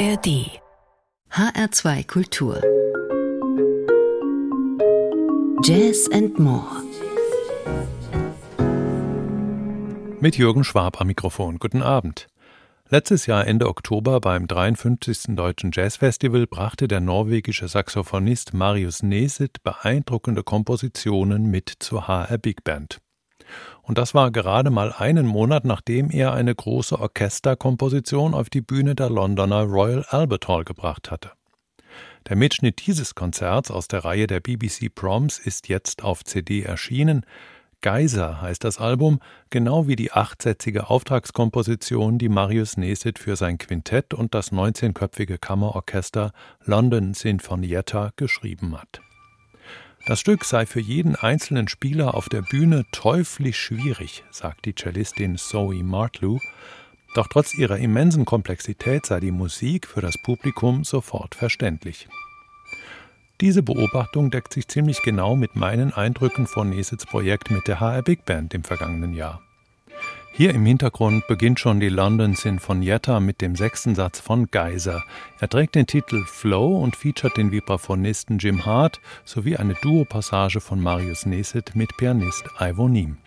ARD HR2 Kultur Jazz and More Mit Jürgen Schwab am Mikrofon. Guten Abend. Letztes Jahr Ende Oktober beim 53. Deutschen Jazzfestival brachte der norwegische Saxophonist Marius Nesit beeindruckende Kompositionen mit zur HR Big Band. Und das war gerade mal einen Monat, nachdem er eine große Orchesterkomposition auf die Bühne der Londoner Royal Albert Hall gebracht hatte. Der Mitschnitt dieses Konzerts aus der Reihe der BBC Proms ist jetzt auf CD erschienen. Geiser heißt das Album, genau wie die achtsätzige Auftragskomposition, die Marius Nesit für sein Quintett und das 19-köpfige Kammerorchester London Sinfonietta geschrieben hat. Das Stück sei für jeden einzelnen Spieler auf der Bühne teuflisch schwierig, sagt die Cellistin Zoe Martlew, doch trotz ihrer immensen Komplexität sei die Musik für das Publikum sofort verständlich. Diese Beobachtung deckt sich ziemlich genau mit meinen Eindrücken von Nesits Projekt mit der HR Big Band im vergangenen Jahr. Hier im Hintergrund beginnt schon die London Sinfonietta mit dem sechsten Satz von Geiser. Er trägt den Titel Flow und featuret den Vibraphonisten Jim Hart sowie eine Duo-Passage von Marius Nesit mit Pianist Ivo Niem.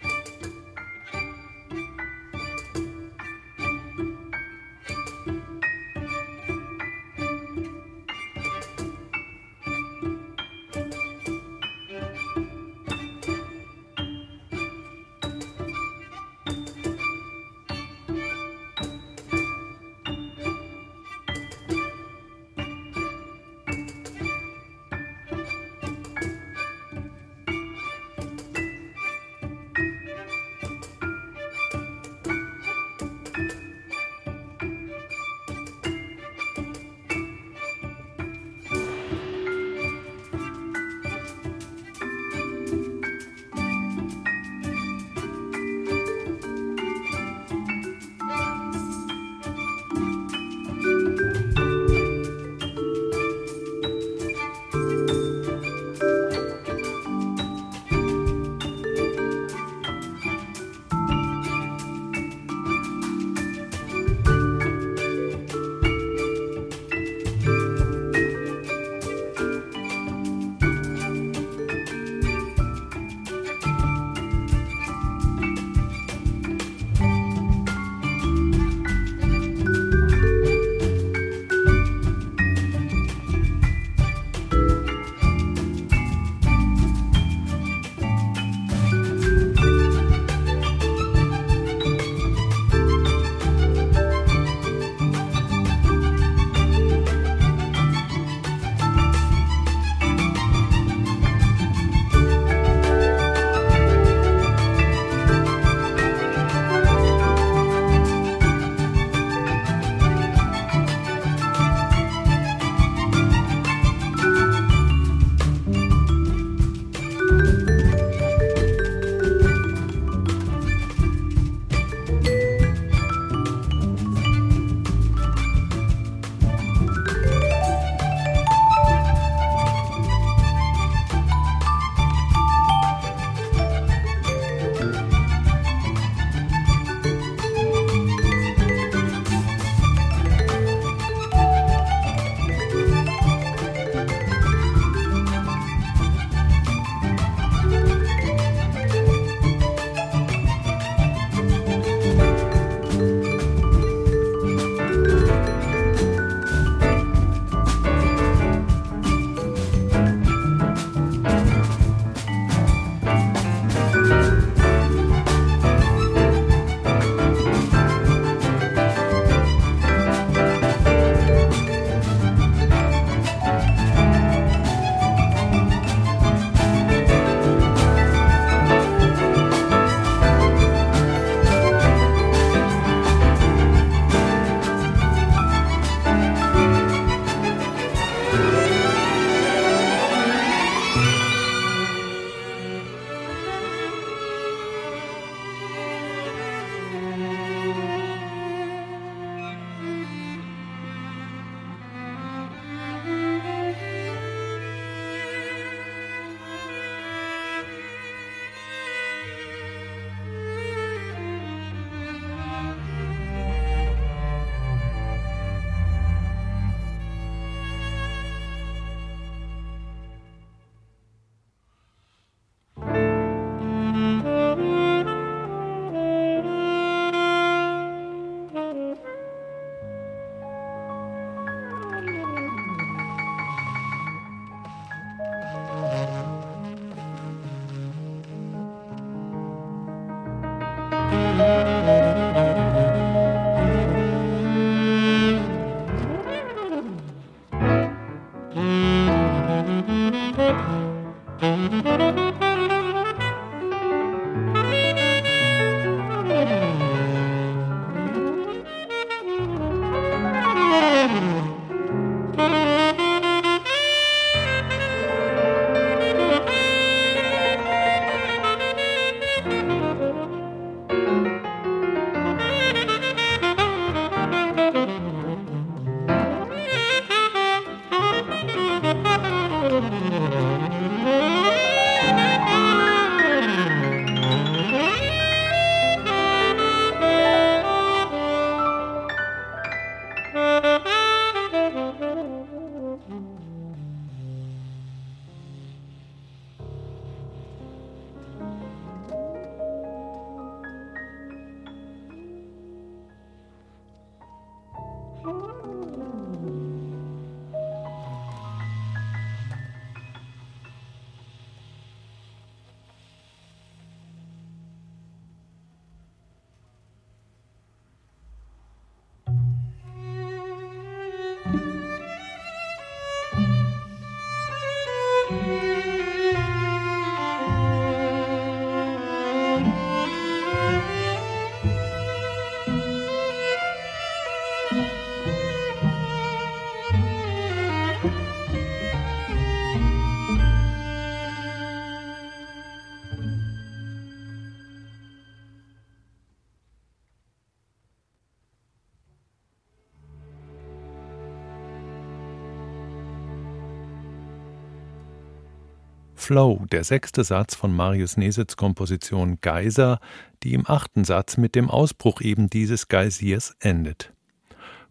Flow, der sechste Satz von Marius Nesets Komposition Geyser, die im achten Satz mit dem Ausbruch eben dieses Geysirs endet.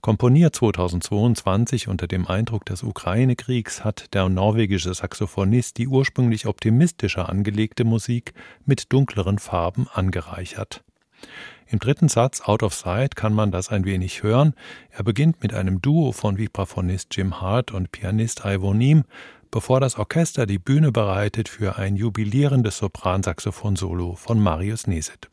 Komponiert 2022 unter dem Eindruck des Ukraine-Kriegs hat der norwegische Saxophonist die ursprünglich optimistischer angelegte Musik mit dunkleren Farben angereichert. Im dritten Satz Out of Sight kann man das ein wenig hören. Er beginnt mit einem Duo von Vibraphonist Jim Hart und Pianist Ivo Niem, bevor das Orchester die Bühne bereitet für ein jubilierendes Sopransaxophon-Solo von Marius Neset.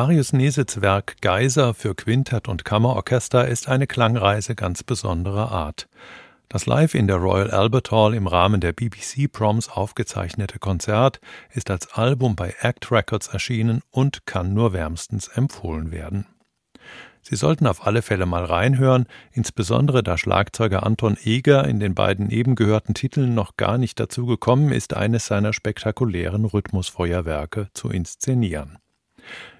Marius Nesitz Werk Geiser für Quintett und Kammerorchester ist eine Klangreise ganz besonderer Art. Das live in der Royal Albert Hall im Rahmen der BBC Proms aufgezeichnete Konzert ist als Album bei Act Records erschienen und kann nur wärmstens empfohlen werden. Sie sollten auf alle Fälle mal reinhören, insbesondere da Schlagzeuger Anton Eger in den beiden eben gehörten Titeln noch gar nicht dazu gekommen ist, eines seiner spektakulären Rhythmusfeuerwerke zu inszenieren.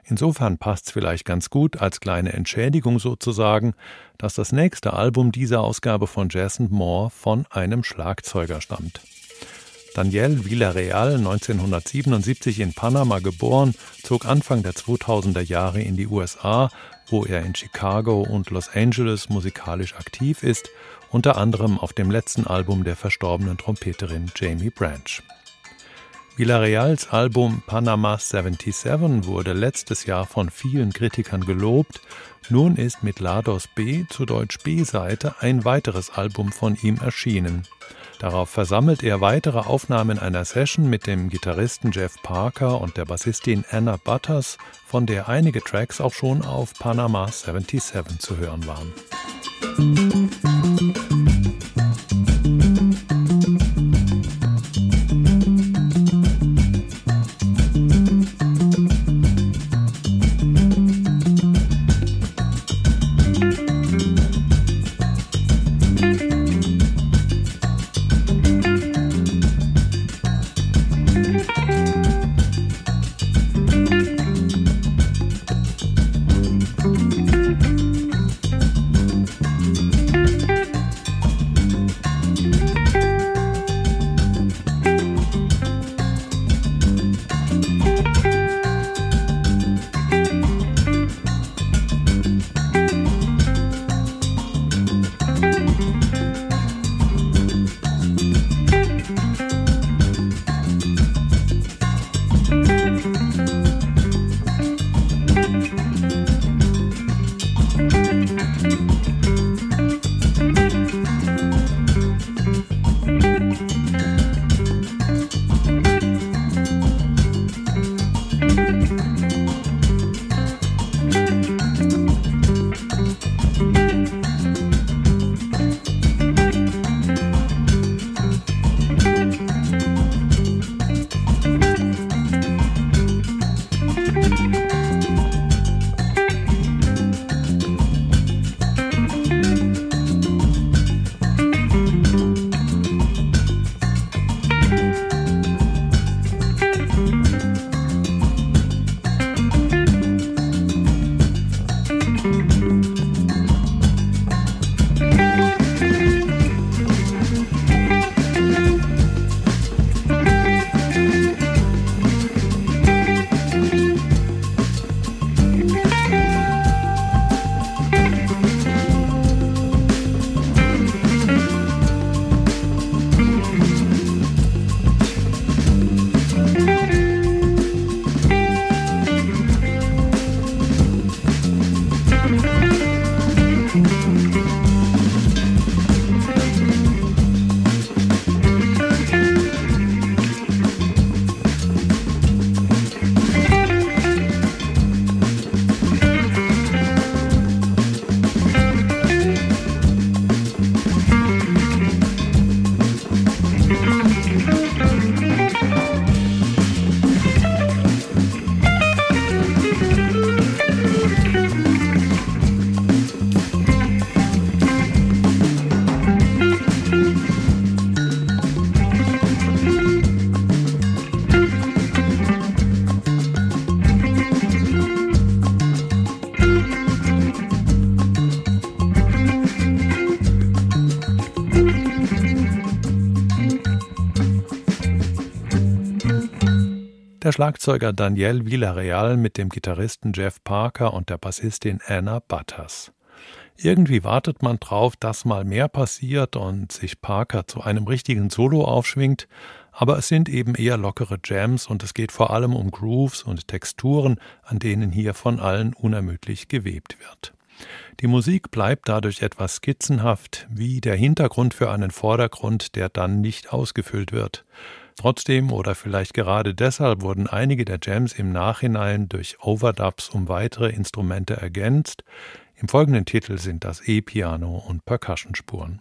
Insofern passt's vielleicht ganz gut als kleine Entschädigung sozusagen, dass das nächste Album dieser Ausgabe von Jazz and More von einem Schlagzeuger stammt. Daniel Villarreal, 1977 in Panama geboren, zog Anfang der 2000er Jahre in die USA, wo er in Chicago und Los Angeles musikalisch aktiv ist, unter anderem auf dem letzten Album der verstorbenen Trompeterin Jamie Branch. Villarreals Album Panama 77 wurde letztes Jahr von vielen Kritikern gelobt. Nun ist mit Lados B zu Deutsch B-Seite ein weiteres Album von ihm erschienen. Darauf versammelt er weitere Aufnahmen einer Session mit dem Gitarristen Jeff Parker und der Bassistin Anna Butters, von der einige Tracks auch schon auf Panama 77 zu hören waren. Der Schlagzeuger Daniel Villarreal mit dem Gitarristen Jeff Parker und der Bassistin Anna Butters. Irgendwie wartet man drauf, dass mal mehr passiert und sich Parker zu einem richtigen Solo aufschwingt, aber es sind eben eher lockere Jams und es geht vor allem um Grooves und Texturen, an denen hier von allen unermüdlich gewebt wird. Die Musik bleibt dadurch etwas skizzenhaft, wie der Hintergrund für einen Vordergrund, der dann nicht ausgefüllt wird. Trotzdem oder vielleicht gerade deshalb wurden einige der Jams im Nachhinein durch Overdubs um weitere Instrumente ergänzt. Im folgenden Titel sind das E-Piano und Percussionspuren.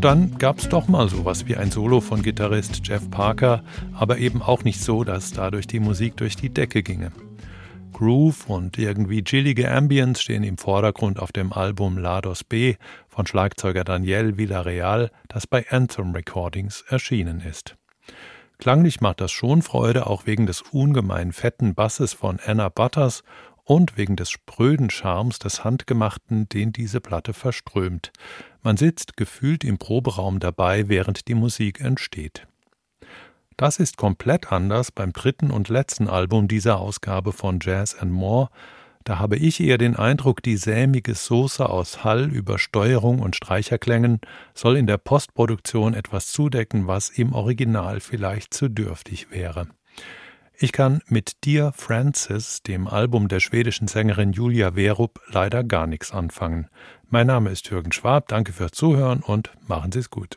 Und dann gab es doch mal sowas wie ein Solo von Gitarrist Jeff Parker, aber eben auch nicht so, dass dadurch die Musik durch die Decke ginge. Groove und irgendwie chillige Ambience stehen im Vordergrund auf dem Album Lados B von Schlagzeuger Daniel Villarreal, das bei Anthem Recordings erschienen ist. Klanglich macht das schon Freude, auch wegen des ungemein fetten Basses von Anna Butters und wegen des spröden Charmes des Handgemachten, den diese Platte verströmt. Man sitzt gefühlt im Proberaum dabei, während die Musik entsteht. Das ist komplett anders beim dritten und letzten Album dieser Ausgabe von Jazz and More. Da habe ich eher den Eindruck, die sämige Soße aus Hall, Übersteuerung und Streicherklängen soll in der Postproduktion etwas zudecken, was im Original vielleicht zu dürftig wäre. Ich kann mit Dear Francis, dem Album der schwedischen Sängerin Julia Werup, leider gar nichts anfangen. Mein Name ist Jürgen Schwab, danke fürs Zuhören und machen Sie es gut.